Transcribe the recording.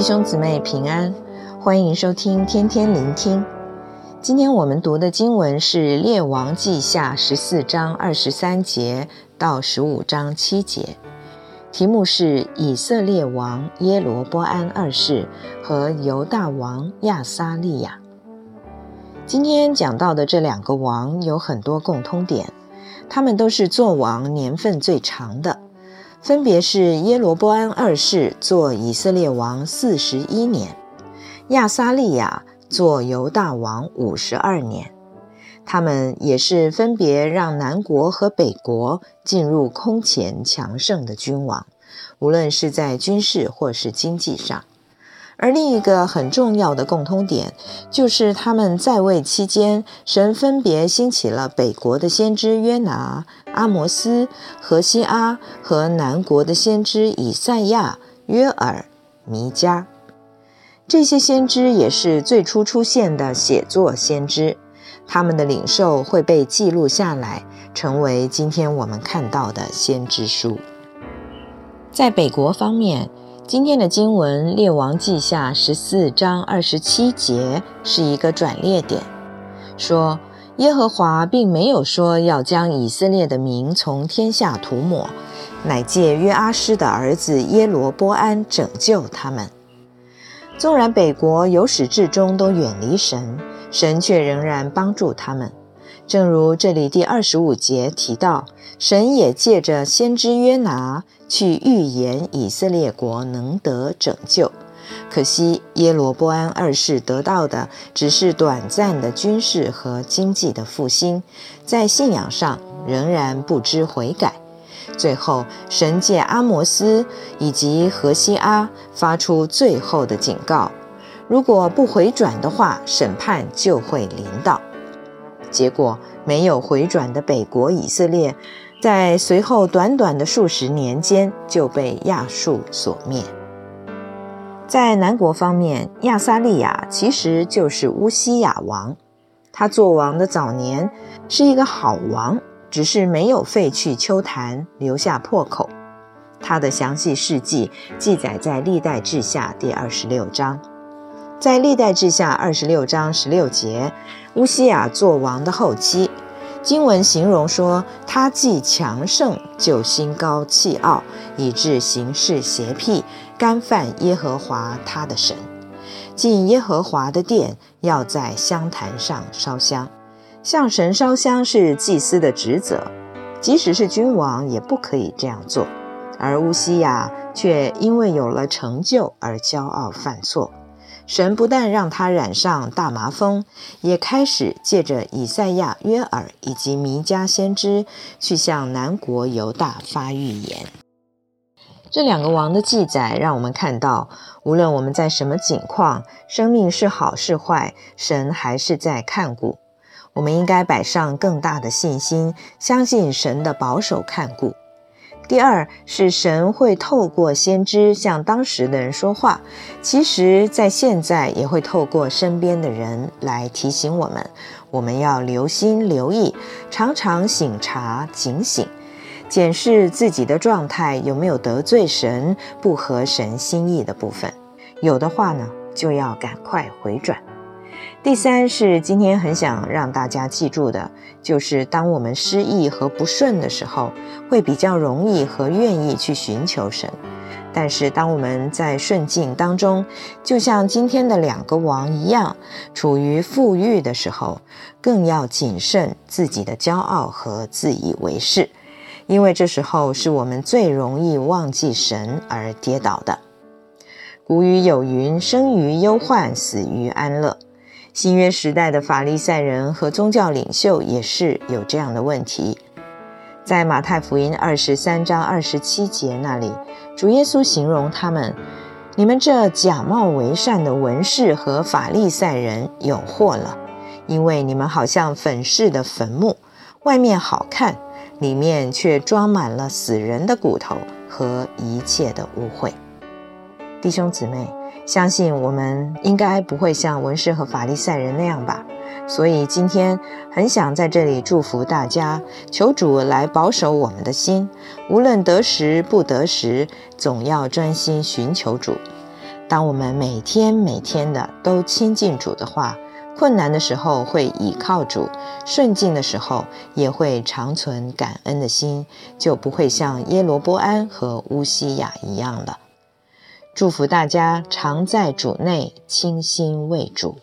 弟兄姊妹平安，欢迎收听天天聆听。今天我们读的经文是《列王记下》十四章二十三节到十五章七节，题目是以色列王耶罗波安二世和犹大王亚撒利亚。今天讲到的这两个王有很多共通点，他们都是做王年份最长的。分别是耶罗波安二世做以色列王四十一年，亚撒利亚做犹大王五十二年。他们也是分别让南国和北国进入空前强盛的君王，无论是在军事或是经济上。而另一个很重要的共通点，就是他们在位期间，神分别兴起了北国的先知约拿、阿摩斯、何西阿和南国的先知以赛亚、约尔、弥迦。这些先知也是最初出现的写作先知，他们的领受会被记录下来，成为今天我们看到的先知书。在北国方面，今天的经文《列王记下》十四章二十七节是一个转捩点，说耶和华并没有说要将以色列的民从天下涂抹，乃借约阿施的儿子耶罗波安拯救他们。纵然北国由始至终都远离神，神却仍然帮助他们。正如这里第二十五节提到，神也借着先知约拿去预言以色列国能得拯救。可惜耶罗波安二世得到的只是短暂的军事和经济的复兴，在信仰上仍然不知悔改。最后，神借阿摩斯以及何西阿发出最后的警告：如果不回转的话，审判就会临到。结果，没有回转的北国以色列，在随后短短的数十年间就被亚述所灭。在南国方面，亚撒利雅其实就是乌西雅王，他做王的早年是一个好王，只是没有废去邱坛，留下破口。他的详细事迹记载在历代志下第二十六章。在历代志下二十六章十六节，乌西雅做王的后期，经文形容说，他既强盛，就心高气傲，以致行事邪僻，干犯耶和华他的神。进耶和华的殿，要在香坛上烧香，向神烧香是祭司的职责，即使是君王也不可以这样做。而乌西雅却因为有了成就而骄傲犯错。神不但让他染上大麻风，也开始借着以赛亚、约珥以及弥迦先知去向南国犹大发预言。这两个王的记载让我们看到，无论我们在什么境况，生命是好是坏，神还是在看顾。我们应该摆上更大的信心，相信神的保守看顾。第二是神会透过先知向当时的人说话，其实，在现在也会透过身边的人来提醒我们，我们要留心留意，常常醒察警醒，检视自己的状态有没有得罪神、不合神心意的部分，有的话呢，就要赶快回转。第三是今天很想让大家记住的，就是当我们失意和不顺的时候，会比较容易和愿意去寻求神；但是当我们在顺境当中，就像今天的两个王一样，处于富裕的时候，更要谨慎自己的骄傲和自以为是，因为这时候是我们最容易忘记神而跌倒的。古语有云：“生于忧患，死于安乐。”新约时代的法利赛人和宗教领袖也是有这样的问题。在马太福音二十三章二十七节那里，主耶稣形容他们：“你们这假冒为善的文士和法利赛人有祸了，因为你们好像粉饰的坟墓，外面好看，里面却装满了死人的骨头和一切的污秽。”弟兄姊妹。相信我们应该不会像文士和法利赛人那样吧，所以今天很想在这里祝福大家，求主来保守我们的心，无论得时不得时。总要专心寻求主，当我们每天每天的都亲近主的话，困难的时候会倚靠主，顺境的时候也会长存感恩的心，就不会像耶罗波安和乌西亚一样了。祝福大家常在主内清心为主。